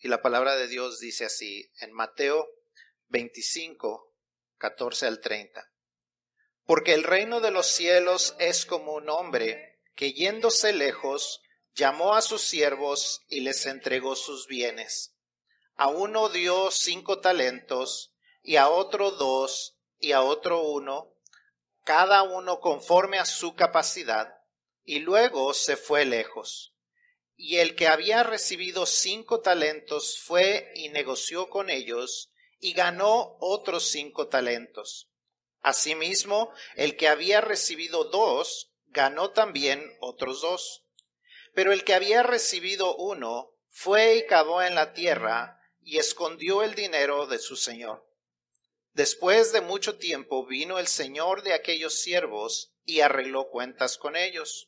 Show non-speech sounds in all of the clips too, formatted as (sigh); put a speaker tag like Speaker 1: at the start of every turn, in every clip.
Speaker 1: Y la palabra de Dios dice así en Mateo 25, 14 al 30. Porque el reino de los cielos es como un hombre que yéndose lejos llamó a sus siervos y les entregó sus bienes. A uno dio cinco talentos y a otro dos y a otro uno, cada uno conforme a su capacidad, y luego se fue lejos. Y el que había recibido cinco talentos fue y negoció con ellos y ganó otros cinco talentos. Asimismo, el que había recibido dos ganó también otros dos. Pero el que había recibido uno fue y cavó en la tierra y escondió el dinero de su señor. Después de mucho tiempo vino el señor de aquellos siervos y arregló cuentas con ellos.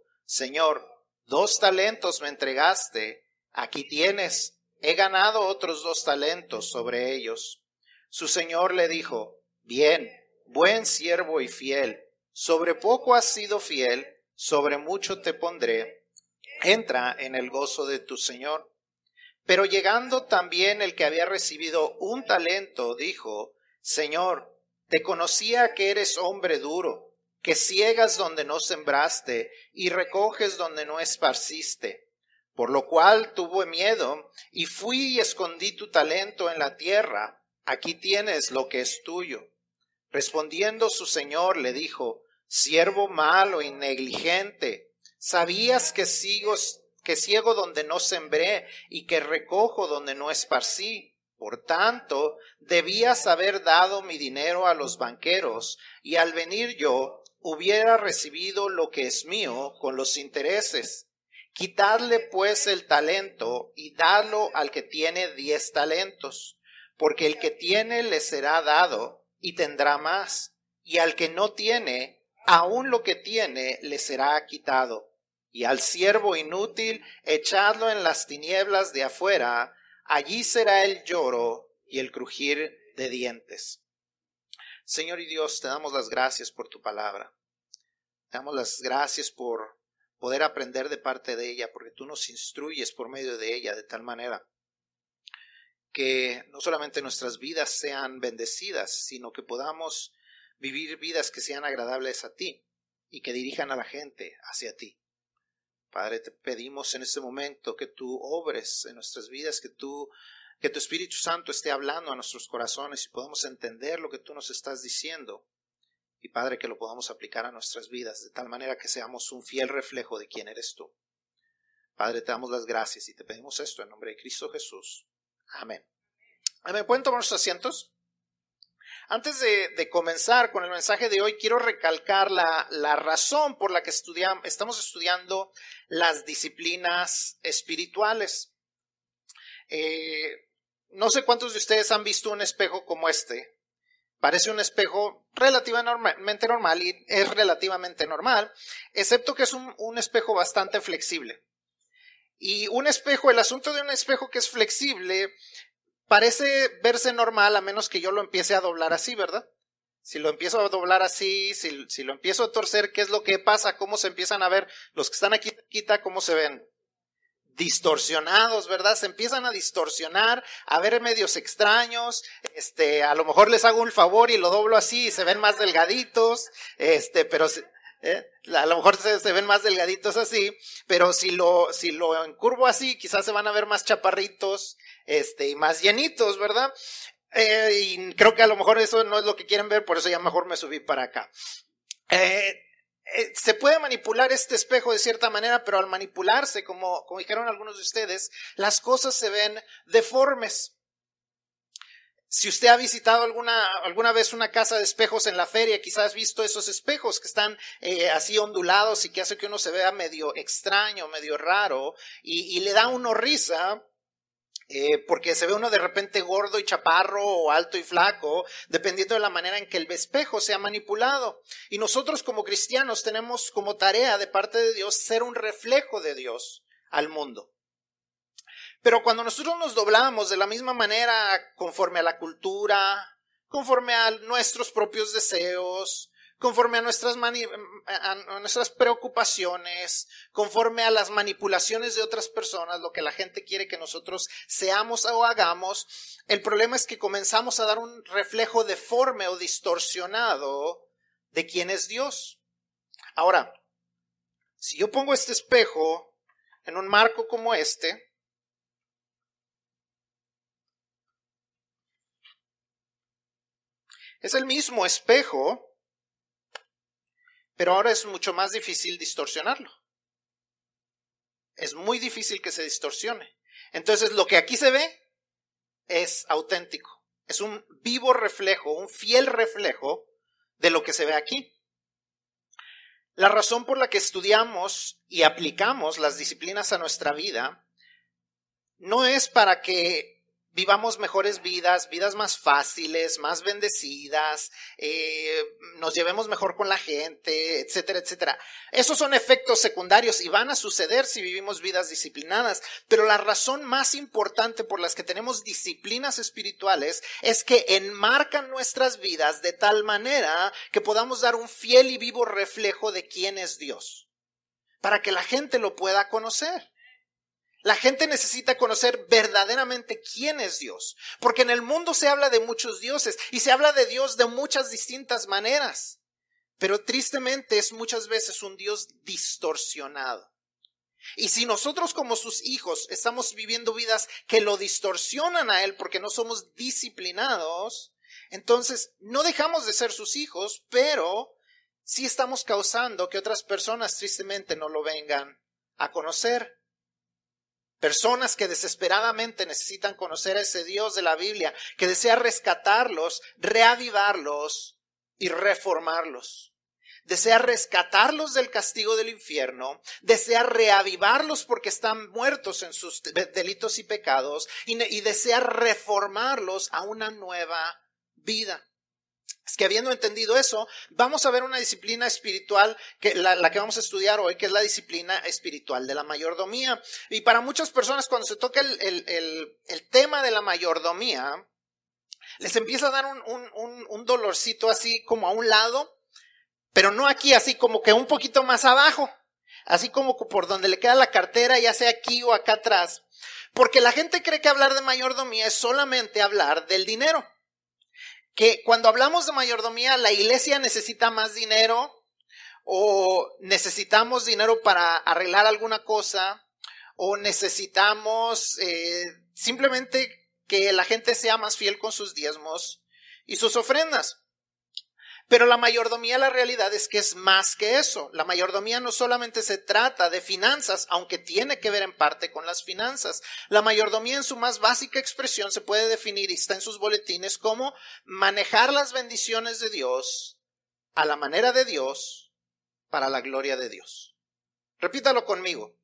Speaker 1: Señor, dos talentos me entregaste, aquí tienes, he ganado otros dos talentos sobre ellos. Su Señor le dijo, Bien, buen siervo y fiel, sobre poco has sido fiel, sobre mucho te pondré, entra en el gozo de tu Señor. Pero llegando también el que había recibido un talento, dijo, Señor, te conocía que eres hombre duro, que ciegas donde no sembraste y recoges donde no esparciste. Por lo cual tuve miedo y fui y escondí tu talento en la tierra. Aquí tienes lo que es tuyo. Respondiendo su señor le dijo, siervo malo y negligente, ¿sabías que sigo que ciego donde no sembré y que recojo donde no esparcí. Por tanto, debías haber dado mi dinero a los banqueros, y al venir yo hubiera recibido lo que es mío con los intereses. Quitadle pues el talento y dadlo al que tiene diez talentos, porque el que tiene le será dado y tendrá más, y al que no tiene, aun lo que tiene le será quitado y al siervo inútil echadlo en las tinieblas de afuera, allí será el lloro y el crujir de dientes. Señor y Dios, te damos las gracias por tu palabra. Te damos las gracias por poder aprender de parte de ella, porque tú nos instruyes por medio de ella de tal manera que no solamente nuestras vidas sean bendecidas, sino que podamos vivir vidas que sean agradables a ti y que dirijan a la gente hacia ti. Padre, te pedimos en este momento que tú obres en nuestras vidas, que tú, que tu Espíritu Santo esté hablando a nuestros corazones y podamos entender lo que tú nos estás diciendo. Y Padre, que lo podamos aplicar a nuestras vidas de tal manera que seamos un fiel reflejo de quién eres tú. Padre, te damos las gracias y te pedimos esto en nombre de Cristo Jesús. Amén. Amén. ¿Pueden tomar sus asientos? Antes de, comenzar con el mensaje de hoy, quiero recalcar la, razón por la que estamos estudiando las disciplinas espirituales. Eh, no sé cuántos de ustedes han visto un espejo como este. Parece un espejo relativamente normal y es relativamente normal, excepto que es un, espejo bastante flexible. Y un espejo, el asunto de un espejo que es flexible parece verse normal a menos que yo lo empiece a doblar así, ¿verdad? Si lo empiezo a doblar así, si, lo empiezo a torcer, ¿qué es lo que pasa? ¿Cómo se empiezan a ver los que están aquí quita, cómo se ven? Distorsionados, ¿verdad? Se empiezan a distorsionar, a ver medios extraños, este, a lo mejor les hago un favor y lo doblo así y se ven más delgaditos, este, pero ¿eh? a lo mejor se, se, ven más delgaditos así, pero si lo, si lo encurvo así, quizás se van a ver más chaparritos, este, y más llenitos, ¿verdad? Eh, y creo que a lo mejor eso no es lo que quieren ver, por eso ya mejor me subí para acá. Eh, eh, se puede manipular este espejo de cierta manera, pero al manipularse, como, como dijeron algunos de ustedes, las cosas se ven deformes. Si usted ha visitado alguna, alguna vez una casa de espejos en la feria, quizás ha visto esos espejos que están así ondulados y que hace que uno se vea medio extraño, medio raro, y, y le da uno risa, eh, porque se ve uno de repente gordo y chaparro o alto y flaco, dependiendo de la manera en que el espejo sea manipulado. Y nosotros como cristianos tenemos como tarea de parte de Dios ser un reflejo de Dios al mundo. Pero cuando nosotros nos doblamos de la misma manera conforme a la cultura, conforme a nuestros propios deseos, conforme a nuestras, a nuestras preocupaciones, conforme a las manipulaciones de otras personas, lo que la gente quiere que nosotros seamos o hagamos, el problema es que comenzamos a dar un reflejo deforme o distorsionado de quién es Dios. Ahora, si yo pongo este espejo en un marco como este, es el mismo espejo, pero ahora es mucho más difícil distorsionarlo. Es muy difícil que se distorsione. Entonces lo que aquí se ve es auténtico. Es un vivo reflejo, un fiel reflejo de lo que se ve aquí. La razón por la que estudiamos y aplicamos las disciplinas a nuestra vida no es para que vivamos mejores vidas, vidas más fáciles, más bendecidas, eh, nos llevemos mejor con la gente, etcétera, etcétera. Esos son efectos secundarios y van a suceder si vivimos vidas disciplinadas. Pero la razón más importante por las que tenemos disciplinas espirituales es que enmarcan nuestras vidas de tal manera que podamos dar un fiel y vivo reflejo de quién es Dios, para que la gente lo pueda conocer. La gente necesita conocer verdaderamente quién es Dios, porque en el mundo se habla de muchos dioses y se habla de Dios de muchas distintas maneras, pero tristemente es muchas veces un Dios distorsionado. Y si nosotros como sus hijos estamos viviendo vidas que lo distorsionan a Él porque no somos disciplinados, entonces no dejamos de ser sus hijos, pero sí estamos causando que otras personas tristemente no lo vengan a conocer. Personas que desesperadamente necesitan conocer a ese Dios de la Biblia, que desea rescatarlos, reavivarlos y reformarlos. Desea rescatarlos del castigo del infierno, desea reavivarlos porque están muertos en sus delitos y pecados y, desea reformarlos a una nueva vida. Que habiendo entendido eso, vamos a ver una disciplina espiritual, la, que vamos a estudiar hoy, que es la disciplina espiritual de la mayordomía. Y para muchas personas, cuando se toca el, tema de la mayordomía, les empieza a dar un, un dolorcito así como a un lado, pero no aquí, así como que un poquito más abajo, así como por donde le queda la cartera, ya sea aquí o acá atrás. Porque la gente cree que hablar de mayordomía es solamente hablar del dinero que cuando hablamos de mayordomía, la iglesia necesita más dinero o necesitamos dinero para arreglar alguna cosa o necesitamos eh, simplemente que la gente sea más fiel con sus diezmos y sus ofrendas. Pero la mayordomía, la realidad es que es más que eso. La mayordomía no solamente se trata de finanzas, aunque tiene que ver en parte con las finanzas. La mayordomía en su más básica expresión se puede definir y está en sus boletines como manejar las bendiciones de Dios a la manera de Dios para la gloria de Dios. Repítalo conmigo.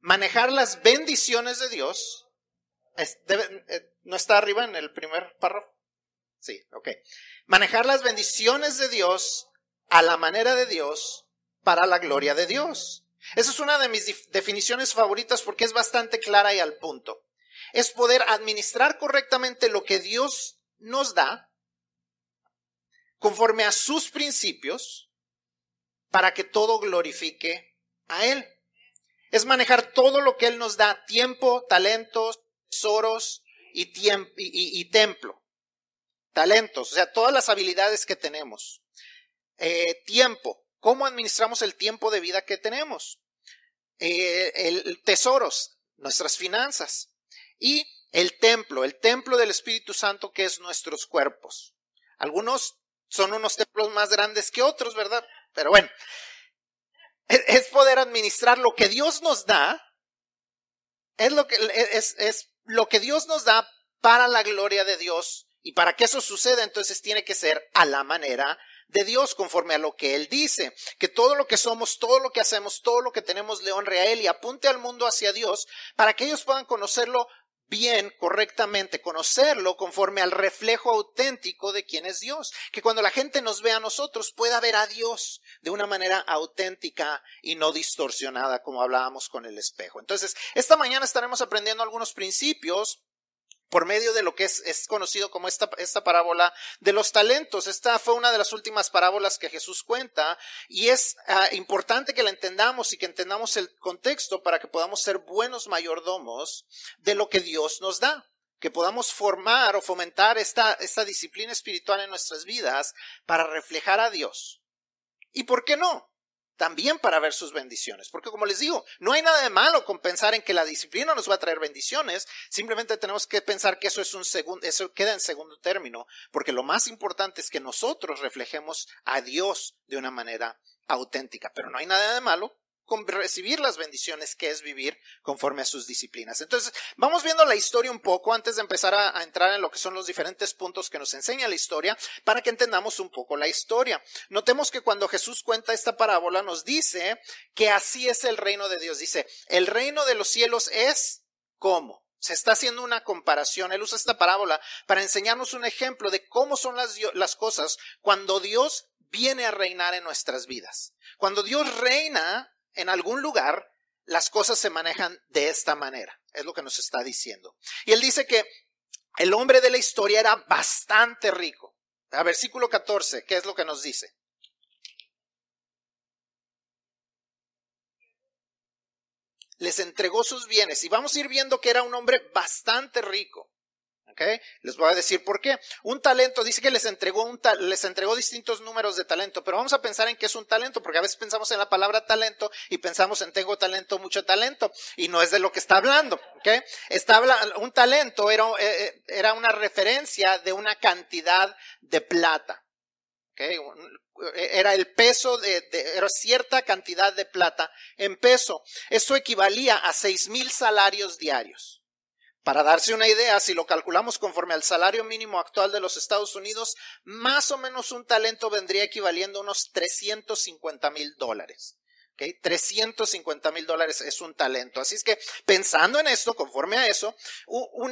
Speaker 1: Manejar las bendiciones de Dios. Eh, ¿No está arriba en el primer párrafo? Sí, ok. Manejar las bendiciones de Dios a la manera de Dios para la gloria de Dios. Esa es una de mis definiciones favoritas porque es bastante clara y al punto. Es poder administrar correctamente lo que Dios nos da conforme a sus principios para que todo glorifique a Él. Es manejar todo lo que Él nos da, tiempo, talentos, tesoros y, y templo talentos, o sea, todas las habilidades que tenemos. Eh, tiempo, cómo administramos el tiempo de vida que tenemos. Eh, el, tesoros, nuestras finanzas. Y el templo, el templo del Espíritu Santo que es nuestros cuerpos. Algunos son unos templos más grandes que otros, ¿verdad? Pero bueno, es, poder administrar lo que Dios nos da, es lo que, es lo que Dios nos da para la gloria de Dios y para que eso suceda, entonces tiene que ser a la manera de Dios, conforme a lo que Él dice, que todo lo que somos, todo lo que hacemos, todo lo que tenemos le honre a Él y apunte al mundo hacia Dios, para que ellos puedan conocerlo bien, correctamente, conocerlo conforme al reflejo auténtico de quién es Dios. Que cuando la gente nos ve a nosotros pueda ver a Dios de una manera auténtica y no distorsionada como hablábamos con el espejo. Entonces, esta mañana estaremos aprendiendo algunos principios por medio de lo que es, es conocido como esta, esta, parábola de los talentos. Esta fue una de las últimas parábolas que Jesús cuenta y es uh, importante que la entendamos y que entendamos el contexto para que podamos ser buenos mayordomos de lo que Dios nos da. Que podamos formar o fomentar esta, esta disciplina espiritual en nuestras vidas para reflejar a Dios. ¿Y por qué no? También para ver sus bendiciones. Porque como les digo, no hay nada de malo con pensar en que la disciplina nos va a traer bendiciones, simplemente tenemos que pensar que eso es un segundo, eso queda en segundo término, porque lo más importante es que nosotros reflejemos a Dios de una manera auténtica, pero no hay nada de malo con recibir las bendiciones que es vivir conforme a sus disciplinas. Entonces, vamos viendo la historia un poco antes de empezar a, entrar en lo que son los diferentes puntos que nos enseña la historia para que entendamos un poco la historia. Notemos que cuando Jesús cuenta esta parábola nos dice que así es el reino de Dios. Dice, el reino de los cielos es como. Se está haciendo una comparación. Él usa esta parábola para enseñarnos un ejemplo de cómo son las, las cosas cuando Dios viene a reinar en nuestras vidas. Cuando Dios reina, en algún lugar, las cosas se manejan de esta manera. Es lo que nos está diciendo. Y él dice que el hombre de la historia era bastante rico. Versículo 14, ¿qué es lo que nos dice? Les entregó sus bienes y vamos a ir viendo que era un hombre bastante rico. Les voy a decir por qué. Un talento, dice que les entregó, un les entregó distintos números de talento, pero vamos a pensar en qué es un talento, porque a veces pensamos en la palabra talento y pensamos en tengo talento, mucho talento, y no es de lo que está hablando. ¿okay? Está un talento era, eh, eh, era una referencia de una cantidad de plata. ¿okay? Era el peso de, de, era cierta cantidad de plata en peso. Eso equivalía a seis mil salarios diarios. Para darse una idea, si lo calculamos conforme al salario mínimo actual de los Estados Unidos, más o menos un talento vendría equivaliendo a unos 350 mil dólares. ¿Okay? 350 mil dólares es un talento. Así es que pensando en esto, conforme a eso, uh,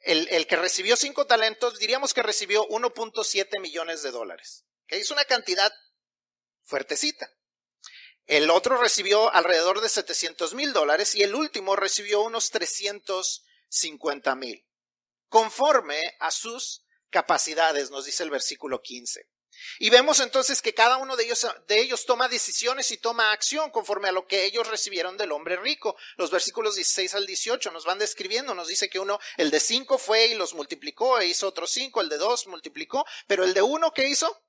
Speaker 1: el, el, que recibió cinco talentos, diríamos que recibió 1.7 millones de dólares. ¿Okay? Es una cantidad fuertecita. El otro recibió alrededor de 700 mil dólares y el último recibió unos 300 50 mil, conforme a sus capacidades, nos dice el versículo 15. Y vemos entonces que cada uno de ellos, de ellos toma decisiones y toma acción conforme a lo que ellos recibieron del hombre rico. Los versículos 16 al 18 nos van describiendo, nos dice que uno, el de cinco fue y los multiplicó e hizo otros cinco, el de dos multiplicó, pero el de uno, ¿qué hizo?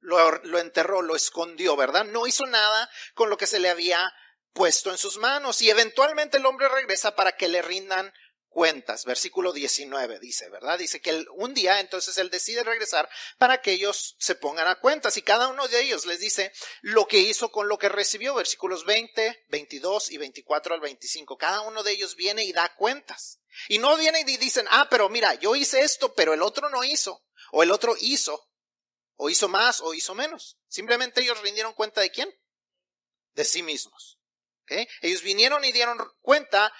Speaker 1: Lo, lo enterró, lo escondió, ¿verdad? No hizo nada con lo que se le había puesto en sus manos y eventualmente el hombre regresa para que le rindan cuentas. Versículo 19 dice, ¿verdad? Dice que un día entonces él decide regresar para que ellos se pongan a cuentas y cada uno de ellos les dice lo que hizo con lo que recibió. Versículos 20, 22 y 24 al 25. Cada uno de ellos viene y da cuentas. Y no vienen y dicen, ah, pero mira, yo hice esto, pero el otro no hizo. O el otro hizo. O hizo más o hizo menos. Simplemente ellos rindieron cuenta de quién? De sí mismos. Ellos vinieron y dieron cuenta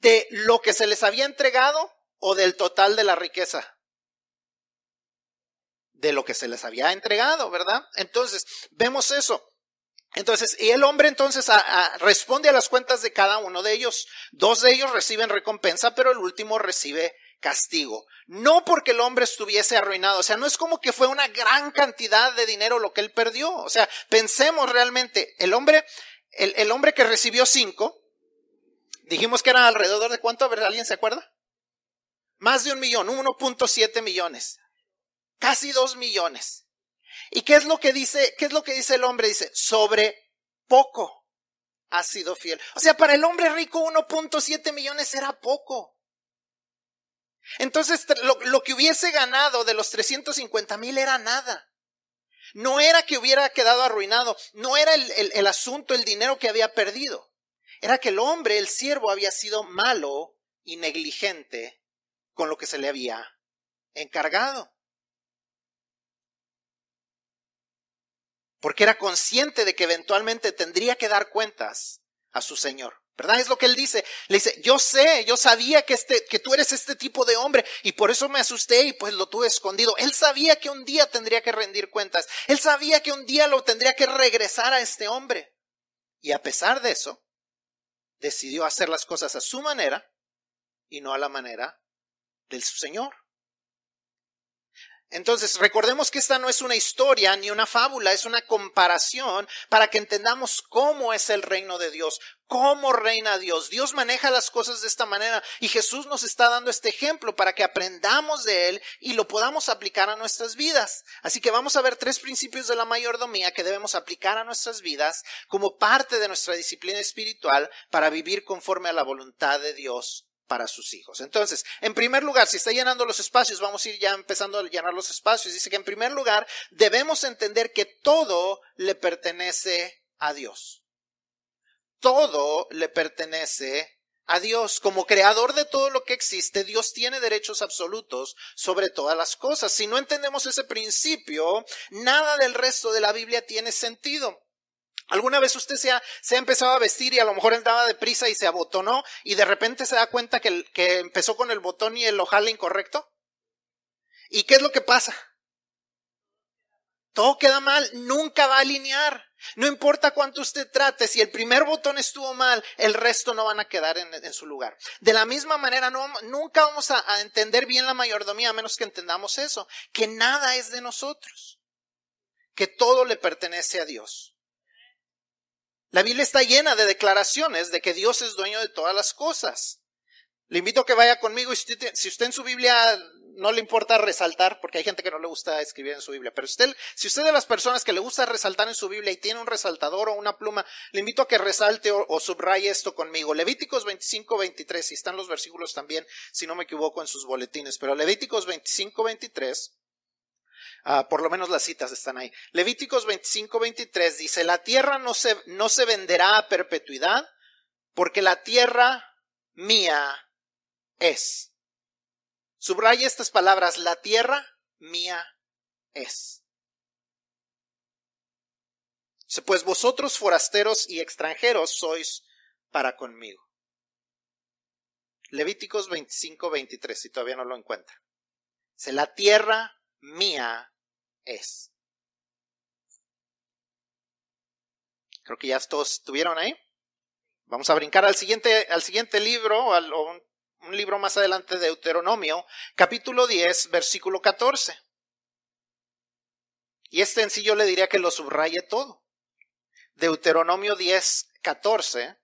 Speaker 1: de lo que se les había entregado o del total de la riqueza. De lo que se les había entregado, ¿verdad? Entonces, vemos eso. Entonces, y el hombre entonces responde a las cuentas de cada uno de ellos. Dos de ellos reciben recompensa, pero el último recibe castigo. No porque el hombre estuviese arruinado, o sea, no es como que fue una gran cantidad de dinero lo que él perdió. O sea, pensemos realmente, el hombre el, hombre que recibió cinco, dijimos que era alrededor de cuánto, ¿alguien se acuerda? Más de un millón, 1.7 millones. Casi dos millones. ¿Y qué es lo que dice, qué es lo que dice el hombre? Dice, sobre poco ha sido fiel. O sea, para el hombre rico 1.7 millones era poco. Entonces, lo, que hubiese ganado de los 350 mil era nada. No era que hubiera quedado arruinado, no era el, el, el, asunto, el dinero que había perdido. Era que el hombre, el siervo, había sido malo y negligente con lo que se le había encargado. Porque era consciente de que eventualmente tendría que dar cuentas a su Señor. ¿Verdad? Es lo que él dice. Le dice, yo sé, yo sabía que, este, que tú eres este tipo de hombre y por eso me asusté y pues lo tuve escondido. Él sabía que un día tendría que rendir cuentas. Él sabía que un día lo tendría que regresar a este hombre. Y a pesar de eso, decidió hacer las cosas a su manera y no a la manera del su Señor. Entonces, recordemos que esta no es una historia ni una fábula, es una comparación para que entendamos cómo es el reino de Dios, cómo reina Dios. Dios maneja las cosas de esta manera y Jesús nos está dando este ejemplo para que aprendamos de él y lo podamos aplicar a nuestras vidas. Así que vamos a ver tres principios de la mayordomía que debemos aplicar a nuestras vidas como parte de nuestra disciplina espiritual para vivir conforme a la voluntad de Dios para sus hijos. Entonces, en primer lugar, si está llenando los espacios, vamos a ir ya empezando a llenar los espacios. Dice que en primer lugar debemos entender que todo le pertenece a Dios. Todo le pertenece a Dios. Como creador de todo lo que existe, Dios tiene derechos absolutos sobre todas las cosas. Si no entendemos ese principio, nada del resto de la Biblia tiene sentido. ¿Alguna vez usted se ha, se empezado a vestir y a lo mejor andaba deprisa y se abotonó y de repente se da cuenta que, que empezó con el botón y el ojal incorrecto? ¿Y qué es lo que pasa? Todo queda mal, nunca va a alinear. No importa cuánto usted trate, si el primer botón estuvo mal, el resto no van a quedar en, su lugar. De la misma manera, nunca vamos a, a entender bien la mayordomía a menos que entendamos eso, que nada es de nosotros, que todo le pertenece a Dios. La Biblia está llena de declaraciones de que Dios es dueño de todas las cosas. Le invito a que vaya conmigo y si usted, en su Biblia no le importa resaltar, porque hay gente que no le gusta escribir en su Biblia, pero usted, si usted es de las personas que le gusta resaltar en su Biblia y tiene un resaltador o una pluma, le invito a que resalte o, o subraye esto conmigo. Levíticos 25, 23, y están los versículos también, si no me equivoco, en sus boletines, pero Levíticos 25, 23 Ah, por lo menos las citas están ahí. Levíticos 25, 23 dice, la tierra no se, no se venderá a perpetuidad, porque la tierra mía es. Subraya estas palabras, la tierra mía es. Pues vosotros forasteros y extranjeros sois para conmigo. Levíticos 25, 23, si todavía no lo encuentra. Dice, la tierra mía es. Creo que ya todos estuvieron ahí. Vamos a brincar al siguiente, al siguiente libro, al, un, libro más adelante de Deuteronomio, capítulo 10, versículo 14. Y este en sí yo le diría que lo subraye todo. Deuteronomio 10, 14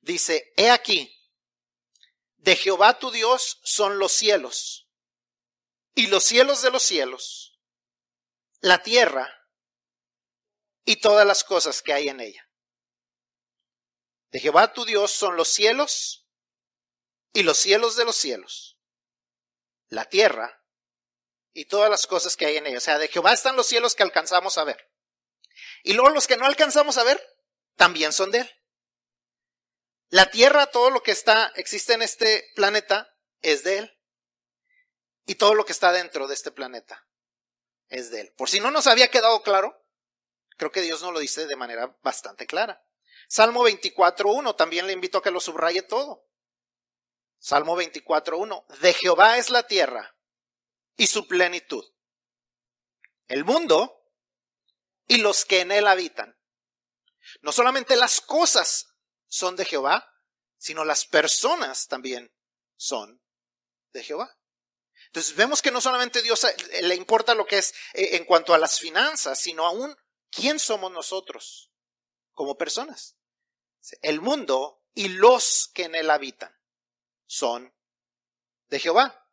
Speaker 1: dice, He aquí, de Jehová tu Dios son los cielos y los cielos de los cielos, la tierra y todas las cosas que hay en ella. De Jehová tu Dios son los cielos y los cielos de los cielos, la tierra y todas las cosas que hay en ella. O sea, de Jehová están los cielos que alcanzamos a ver. Y luego los que no alcanzamos a ver, también son de Él. La tierra, todo lo que está, existe en este planeta, es de Él y todo lo que está dentro de este planeta es de Él. Por si no nos había quedado claro, creo que Dios nos lo dice de manera bastante clara. Salmo 24.1, también le invito a que lo subraye todo. Salmo 24.1, de Jehová es la tierra y su plenitud, el mundo y los que en él habitan. No solamente las cosas son de Jehová, sino las personas también son de Jehová. Entonces vemos que no solamente Dios eh, le importa lo que es eh, en cuanto a las finanzas, sino aún quién somos nosotros como personas. El mundo y los que en él habitan son de Jehová.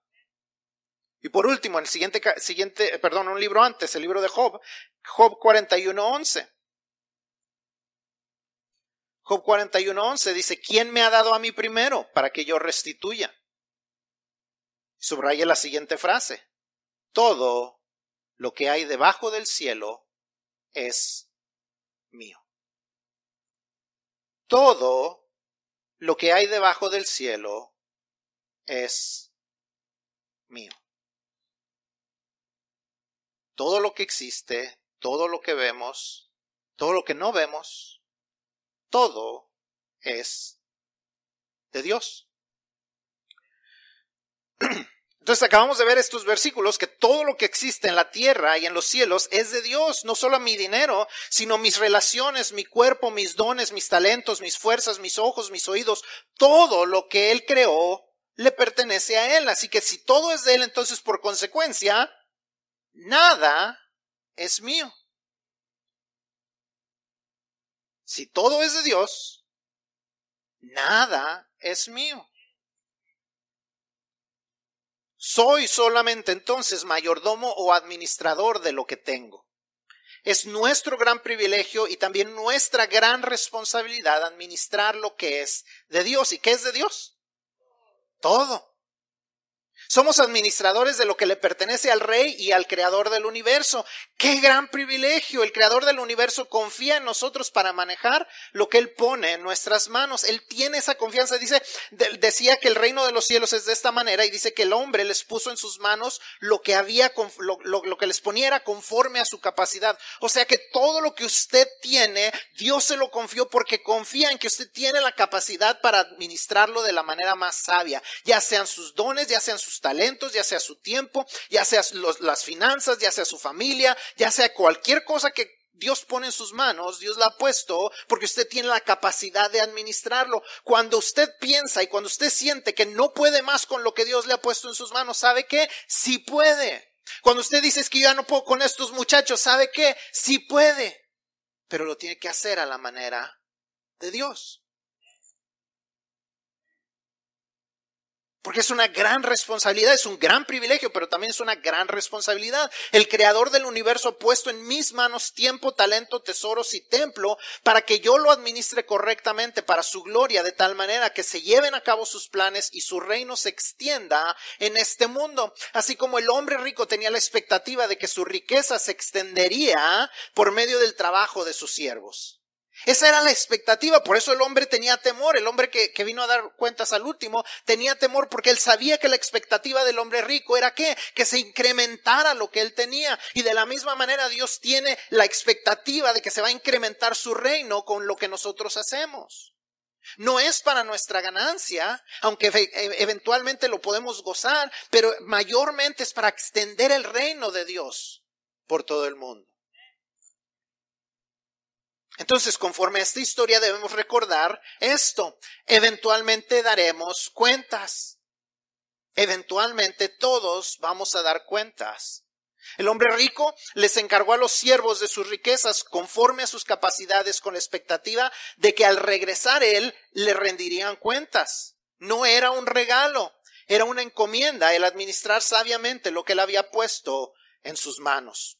Speaker 1: Y por último, el siguiente, siguiente, perdón, un libro antes, el libro de Job, Job 41.11. Job 41.11 dice, ¿quién me ha dado a mí primero para que yo restituya? Subraye la siguiente frase. Todo lo que hay debajo del cielo es mío. Todo lo que hay debajo del cielo es mío. Todo lo que existe, todo lo que vemos, todo lo que no vemos, todo es de Dios. (clears throat) Entonces acabamos de ver estos versículos que todo lo que existe en la tierra y en los cielos es de Dios, no solo mi dinero, sino mis relaciones, mi cuerpo, mis dones, mis talentos, mis fuerzas, mis ojos, mis oídos, todo lo que Él creó le pertenece a Él. Así que si todo es de Él, entonces por consecuencia, nada es mío. Si todo es de Dios, nada es mío. Soy solamente entonces mayordomo o administrador de lo que tengo. Es nuestro gran privilegio y también nuestra gran responsabilidad administrar lo que es de Dios. ¿Y qué es de Dios? Todo. Somos administradores de lo que le pertenece al rey y al creador del universo. Qué gran privilegio. El creador del universo confía en nosotros para manejar lo que él pone en nuestras manos. Él tiene esa confianza. Dice, decía que el reino de los cielos es de esta manera y dice que el hombre les puso en sus manos lo que había, lo, lo que les ponía era conforme a su capacidad. O sea que todo lo que usted tiene, Dios se lo confió porque confía en que usted tiene la capacidad para administrarlo de la manera más sabia. Ya sean sus dones, ya sean sus talentos, ya sea su tiempo, ya sea las finanzas, ya sea su familia, ya sea cualquier cosa que Dios pone en sus manos, Dios la ha puesto porque usted tiene la capacidad de administrarlo. Cuando usted piensa y cuando usted siente que no puede más con lo que Dios le ha puesto en sus manos, ¿sabe qué? Sí puede. Cuando usted dice es que ya no puedo con estos muchachos, ¿sabe qué? Sí puede. Pero lo tiene que hacer a la manera de Dios. Porque es una gran responsabilidad, es un gran privilegio, pero también es una gran responsabilidad. El creador del universo ha puesto en mis manos tiempo, talento, tesoros y templo para que yo lo administre correctamente para su gloria, de tal manera que se lleven a cabo sus planes y su reino se extienda en este mundo. Así como el hombre rico tenía la expectativa de que su riqueza se extendería por medio del trabajo de sus siervos. Esa era la expectativa, por eso el hombre tenía temor, el hombre que, vino a dar cuentas al último tenía temor porque él sabía que la expectativa del hombre rico era que, que se incrementara lo que él tenía. Y de la misma manera Dios tiene la expectativa de que se va a incrementar su reino con lo que nosotros hacemos. No es para nuestra ganancia, aunque e, eventualmente lo podemos gozar, pero mayormente es para extender el reino de Dios por todo el mundo. Entonces, conforme a esta historia debemos recordar esto. Eventualmente daremos cuentas. Eventualmente todos vamos a dar cuentas. El hombre rico les encargó a los siervos de sus riquezas conforme a sus capacidades con la expectativa de que al regresar él le rendirían cuentas. No era un regalo, era una encomienda el administrar sabiamente lo que él había puesto en sus manos.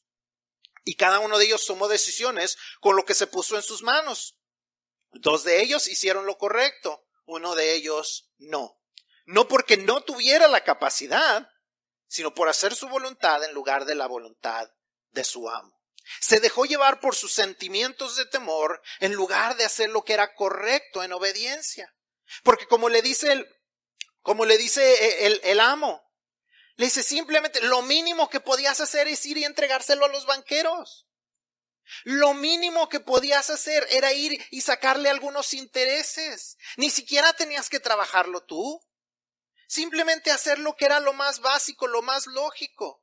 Speaker 1: Y cada uno de ellos tomó decisiones con lo que se puso en sus manos. Dos de ellos hicieron lo correcto, uno de ellos no. No porque no tuviera la capacidad, sino por hacer su voluntad en lugar de la voluntad de su amo. Se dejó llevar por sus sentimientos de temor en lugar de hacer lo que era correcto en obediencia. Porque como le dice el, como le dice el, el amo, le dice simplemente, lo mínimo que podías hacer es ir y entregárselo a los banqueros. Lo mínimo que podías hacer era ir y sacarle algunos intereses. Ni siquiera tenías que trabajarlo tú. Simplemente hacer lo que era lo más básico, lo más lógico.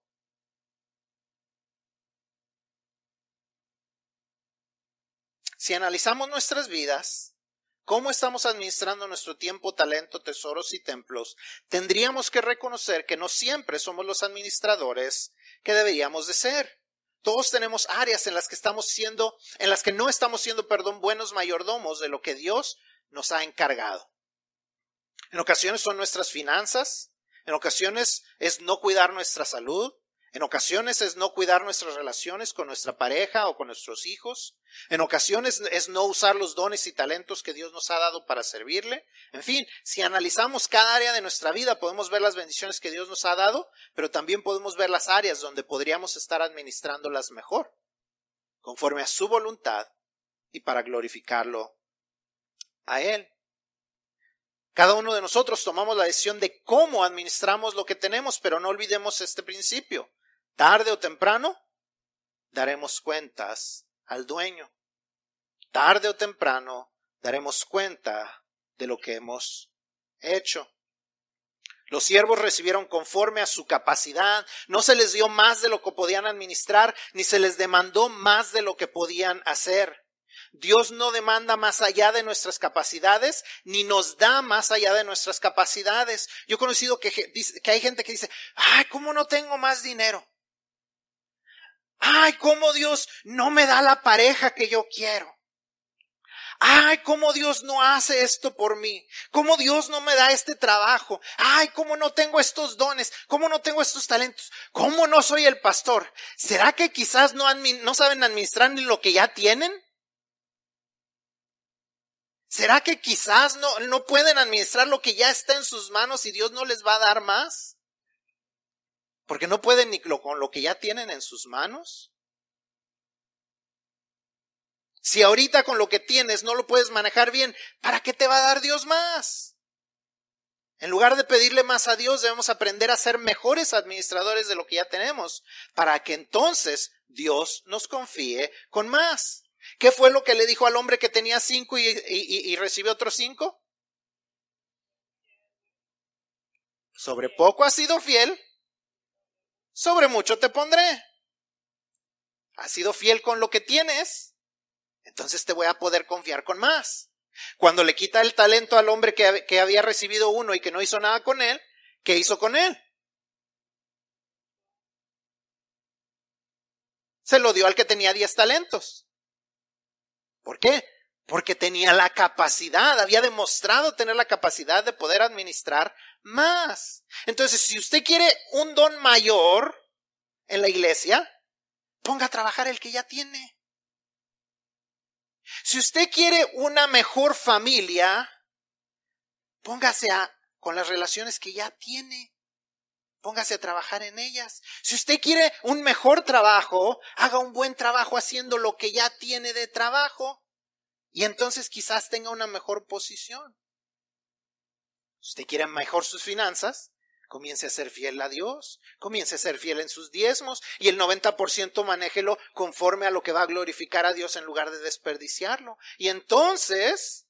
Speaker 1: Si analizamos nuestras vidas, cómo estamos administrando nuestro tiempo, talento, tesoros y templos, tendríamos que reconocer que no siempre somos los administradores que deberíamos de ser. Todos tenemos áreas en las que estamos siendo, en las que no estamos siendo, perdón, buenos mayordomos de lo que Dios nos ha encargado. En ocasiones son nuestras finanzas, en ocasiones es no cuidar nuestra salud, en ocasiones es no cuidar nuestras relaciones con nuestra pareja o con nuestros hijos. En ocasiones es no usar los dones y talentos que Dios nos ha dado para servirle. En fin, si analizamos cada área de nuestra vida, podemos ver las bendiciones que Dios nos ha dado, pero también podemos ver las áreas donde podríamos estar administrándolas mejor, conforme a su voluntad y para glorificarlo a Él. Cada uno de nosotros tomamos la decisión de cómo administramos lo que tenemos, pero no olvidemos este principio tarde o temprano, daremos cuentas al dueño. Tarde o temprano, daremos cuenta de lo que hemos hecho. Los siervos recibieron conforme a su capacidad, no se les dio más de lo que podían administrar, ni se les demandó más de lo que podían hacer. Dios no demanda más allá de nuestras capacidades, ni nos da más allá de nuestras capacidades. Yo he conocido que, hay gente que dice, ay, ¿cómo no tengo más dinero? Ay, ¿cómo Dios no me da la pareja que yo quiero? Ay, cómo Dios no hace esto por mí. Cómo Dios no me da este trabajo. Ay, cómo no tengo estos dones. Cómo no tengo estos talentos. Cómo no soy el pastor. ¿Será que quizás no, no saben administrar ni lo que ya tienen? ¿Será que quizás no, no pueden administrar lo que ya está en sus manos y Dios no les va a dar más? Porque no pueden ni con lo que ya tienen en sus manos. Si ahorita con lo que tienes no lo puedes manejar bien, ¿para qué te va a dar Dios más? En lugar de pedirle más a Dios, debemos aprender a ser mejores administradores de lo que ya tenemos, para que entonces Dios nos confíe con más. ¿Qué fue lo que le dijo al hombre que tenía cinco y, recibió otros cinco? Sobre poco has sido fiel, sobre mucho te pondré. Has sido fiel con lo que tienes entonces te voy a poder confiar con más. Cuando le quita el talento al hombre que, que había recibido uno y que no hizo nada con él, ¿qué hizo con él? Se lo dio al que tenía diez talentos. ¿Por qué? Porque tenía la capacidad, había demostrado tener la capacidad de poder administrar más. Entonces, si usted quiere un don mayor en la iglesia, ponga a trabajar el que ya tiene. Si usted quiere una mejor familia, póngase a, con las relaciones que ya tiene. Póngase a trabajar en ellas. Si usted quiere un mejor trabajo, haga un buen trabajo haciendo lo que ya tiene de trabajo. Y entonces quizás tenga una mejor posición. Si usted quiere mejor sus finanzas, Comience a ser fiel a Dios, comience a ser fiel en sus diezmos y el 90% manéjelo conforme a lo que va a glorificar a Dios en lugar de desperdiciarlo. Y entonces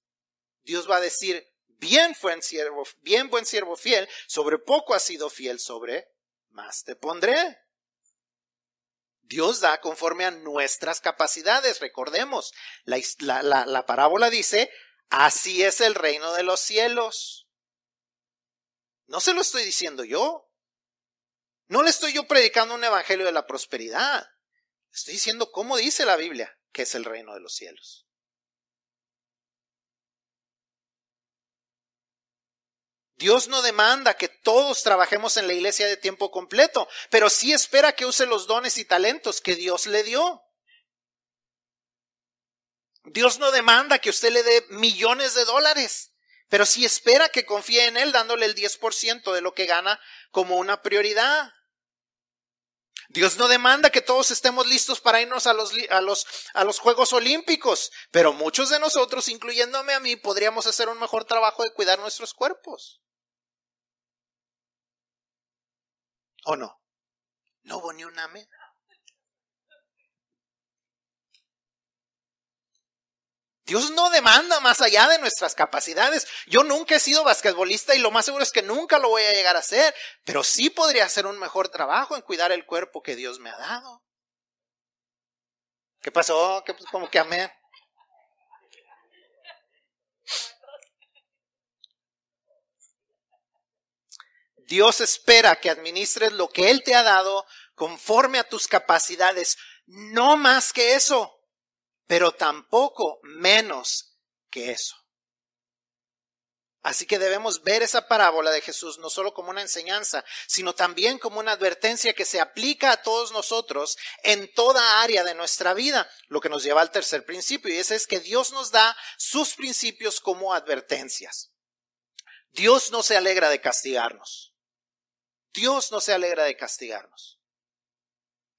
Speaker 1: Dios va a decir, bien buen siervo, bien buen siervo fiel, sobre poco has sido fiel, sobre más te pondré. Dios da conforme a nuestras capacidades. Recordemos, la, la, la parábola dice, así es el reino de los cielos. No se lo estoy diciendo yo. No le estoy yo predicando un evangelio de la prosperidad. Estoy diciendo cómo dice la Biblia que es el reino de los cielos. Dios no demanda que todos trabajemos en la iglesia de tiempo completo, pero sí espera que use los dones y talentos que Dios le dio. Dios no demanda que usted le dé millones de dólares. Pero si espera que confíe en Él dándole el 10% de lo que gana como una prioridad. Dios no demanda que todos estemos listos para irnos a los, a los Juegos Olímpicos, pero muchos de nosotros, incluyéndome a mí, podríamos hacer un mejor trabajo de cuidar nuestros cuerpos. ¿O no? No hubo ni un amén. Dios no demanda más allá de nuestras capacidades. Yo nunca he sido basquetbolista y lo más seguro es que nunca lo voy a llegar a hacer, pero sí podría hacer un mejor trabajo en cuidar el cuerpo que Dios me ha dado. ¿Qué pasó? ¿Qué, pues, como que amé? Dios espera que administres lo que Él te ha dado conforme a tus capacidades, no más que eso pero tampoco menos que eso. Así que debemos ver esa parábola de Jesús no solo como una enseñanza, sino también como una advertencia que se aplica a todos nosotros en toda área de nuestra vida, lo que nos lleva al tercer principio, y ese es que Dios nos da sus principios como advertencias. Dios no se alegra de castigarnos. Dios no se alegra de castigarnos.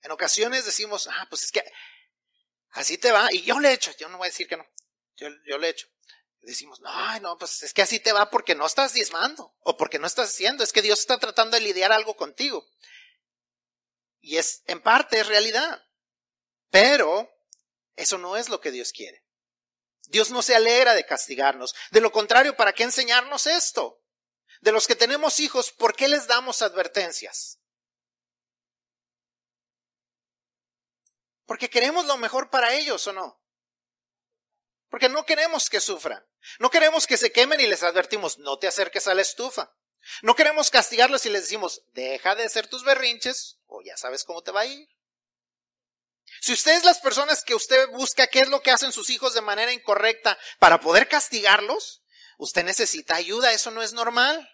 Speaker 1: En ocasiones decimos, ah, pues es que así te va, y yo le echo, yo no voy a decir que no, yo, yo le echo. Decimos, no, no, pues es que así te va porque no estás diezmando, o porque no estás haciendo, es que Dios está tratando de lidiar algo contigo. Y es, en parte, es realidad. Pero, eso no es lo que Dios quiere. Dios no se alegra de castigarnos. De lo contrario, ¿para qué enseñarnos esto? De los que tenemos hijos, ¿por qué les damos advertencias? Porque queremos lo mejor para ellos, ¿o no? Porque no queremos que sufran. No queremos que se quemen y les advertimos, no te acerques a la estufa. No queremos castigarlos y les decimos, deja de hacer tus berrinches o ya sabes cómo te va a ir. Si ustedes las personas que usted busca, qué es lo que hacen sus hijos de manera incorrecta para poder castigarlos, usted necesita ayuda, eso no es normal.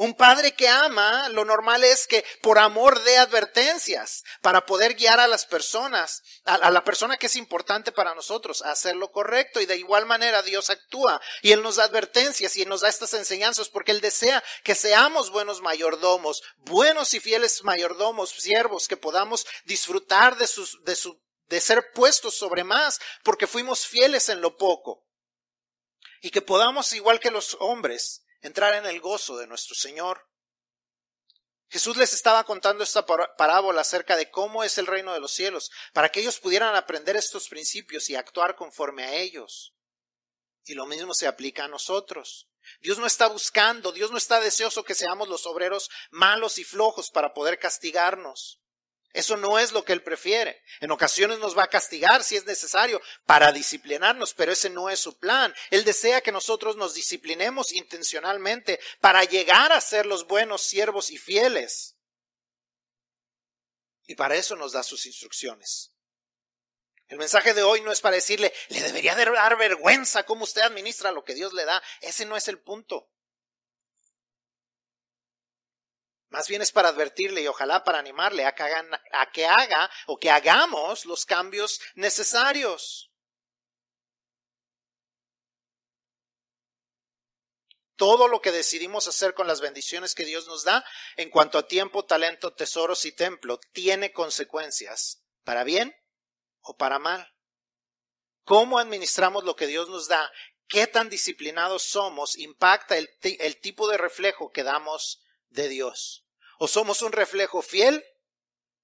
Speaker 1: Un padre que ama, lo normal es que por amor dé advertencias para poder guiar a las personas, a, la persona que es importante para nosotros, a hacer lo correcto. Y de igual manera Dios actúa y Él nos da advertencias y Él nos da estas enseñanzas porque Él desea que seamos buenos mayordomos, buenos y fieles mayordomos, siervos, que podamos disfrutar de, sus, de, su, de ser puestos sobre más porque fuimos fieles en lo poco. Y que podamos, igual que los hombres, entrar en el gozo de nuestro Señor. Jesús les estaba contando esta parábola acerca de cómo es el reino de los cielos, para que ellos pudieran aprender estos principios y actuar conforme a ellos. Y lo mismo se aplica a nosotros. Dios no está buscando, Dios no está deseoso que seamos los obreros malos y flojos para poder castigarnos. Eso no es lo que Él prefiere. En ocasiones nos va a castigar si es necesario para disciplinarnos, pero ese no es su plan. Él desea que nosotros nos disciplinemos intencionalmente para llegar a ser los buenos siervos y fieles. Y para eso nos da sus instrucciones. El mensaje de hoy no es para decirle, le debería dar vergüenza cómo usted administra lo que Dios le da. Ese no es el punto. Más bien es para advertirle y ojalá para animarle a que, a que haga o que hagamos los cambios necesarios. Todo lo que decidimos hacer con las bendiciones que Dios nos da en cuanto a tiempo, talento, tesoros y templo tiene consecuencias, para bien o para mal. ¿Cómo administramos lo que Dios nos da? ¿Qué tan disciplinados somos? Impacta el, el tipo de reflejo que damos de Dios. O somos un reflejo fiel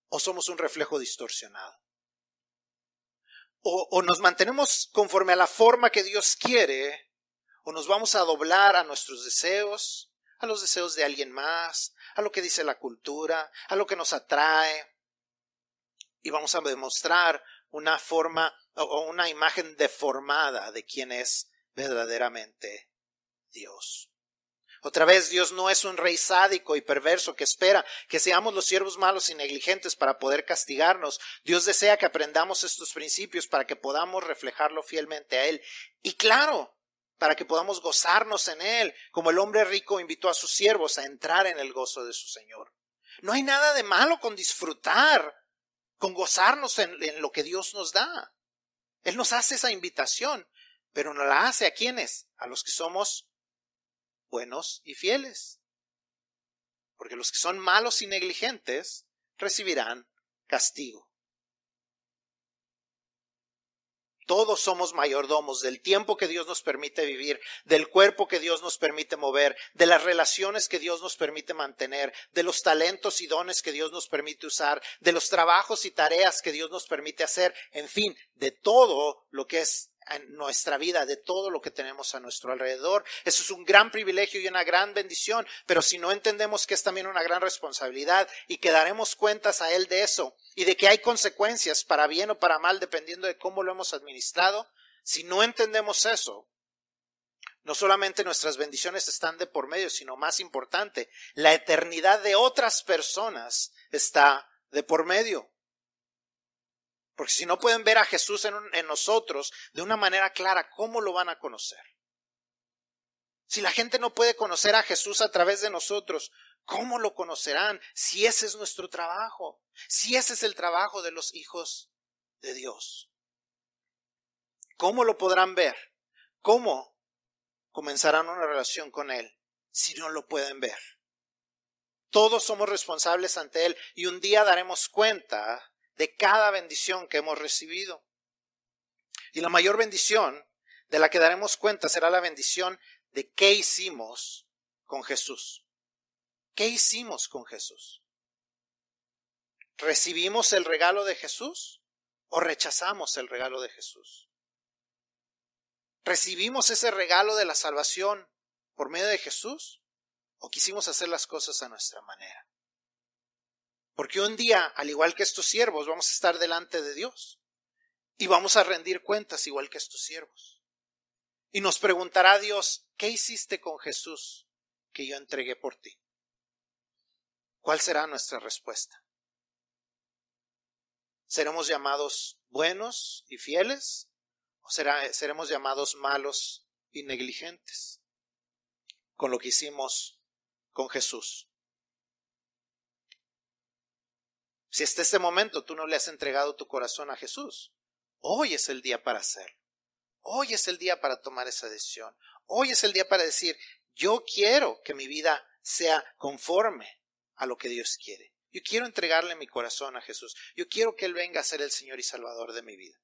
Speaker 1: o somos un reflejo distorsionado. O, nos mantenemos conforme a la forma que Dios quiere, o nos vamos a doblar a nuestros deseos, a los deseos de alguien más, a lo que dice la cultura, a lo que nos atrae, y vamos a demostrar una forma o una imagen deformada de quién es verdaderamente Dios. Otra vez, Dios no es un rey sádico y perverso que espera que seamos los siervos malos y negligentes para poder castigarnos. Dios desea que aprendamos estos principios para que podamos reflejarlo fielmente a Él. Y claro, para que podamos gozarnos en Él, como el hombre rico invitó a sus siervos a entrar en el gozo de su Señor. No hay nada de malo con disfrutar, con gozarnos en, en lo que Dios nos da. Él nos hace esa invitación, pero no la hace a quienes? A los que somos buenos y fieles. Porque los que son malos y negligentes recibirán castigo. Todos somos mayordomos del tiempo que Dios nos permite vivir, del cuerpo que Dios nos permite mover, de las relaciones que Dios nos permite mantener, de los talentos y dones que Dios nos permite usar, de los trabajos y tareas que Dios nos permite hacer, en fin, de todo lo que es en nuestra vida, de todo lo que tenemos a nuestro alrededor. Eso es un gran privilegio y una gran bendición, pero si no entendemos que es también una gran responsabilidad y que daremos cuentas a Él de eso y de que hay consecuencias para bien o para mal dependiendo de cómo lo hemos administrado, si no entendemos eso, no solamente nuestras bendiciones están de por medio, sino más importante, la eternidad de otras personas está de por medio. Porque si no pueden ver a Jesús en, nosotros de una manera clara, ¿cómo lo van a conocer? Si la gente no puede conocer a Jesús a través de nosotros, ¿cómo lo conocerán si ese es nuestro trabajo? Si ese es el trabajo de los hijos de Dios. ¿Cómo lo podrán ver? ¿Cómo comenzarán una relación con Él si no lo pueden ver? Todos somos responsables ante Él y un día daremos cuenta de cada bendición que hemos recibido. Y la mayor bendición de la que daremos cuenta será la bendición de qué hicimos con Jesús. ¿Qué hicimos con Jesús? ¿Recibimos el regalo de Jesús o rechazamos el regalo de Jesús? ¿Recibimos ese regalo de la salvación por medio de Jesús? ¿O quisimos hacer las cosas a nuestra manera? Porque un día, al igual que estos siervos, vamos a estar delante de Dios y vamos a rendir cuentas igual que estos siervos. Y nos preguntará Dios, ¿qué hiciste con Jesús que yo entregué por ti? ¿Cuál será nuestra respuesta? ¿Seremos llamados buenos y fieles? ¿O seremos llamados malos y negligentes con lo que hicimos con Jesús? Si hasta este momento tú no le has entregado tu corazón a Jesús, hoy es el día para hacerlo. Hoy es el día para tomar esa decisión. Hoy es el día para decir, yo quiero que mi vida sea conforme a lo que Dios quiere. Yo quiero entregarle mi corazón a Jesús. Yo quiero que Él venga a ser el Señor y Salvador de mi vida.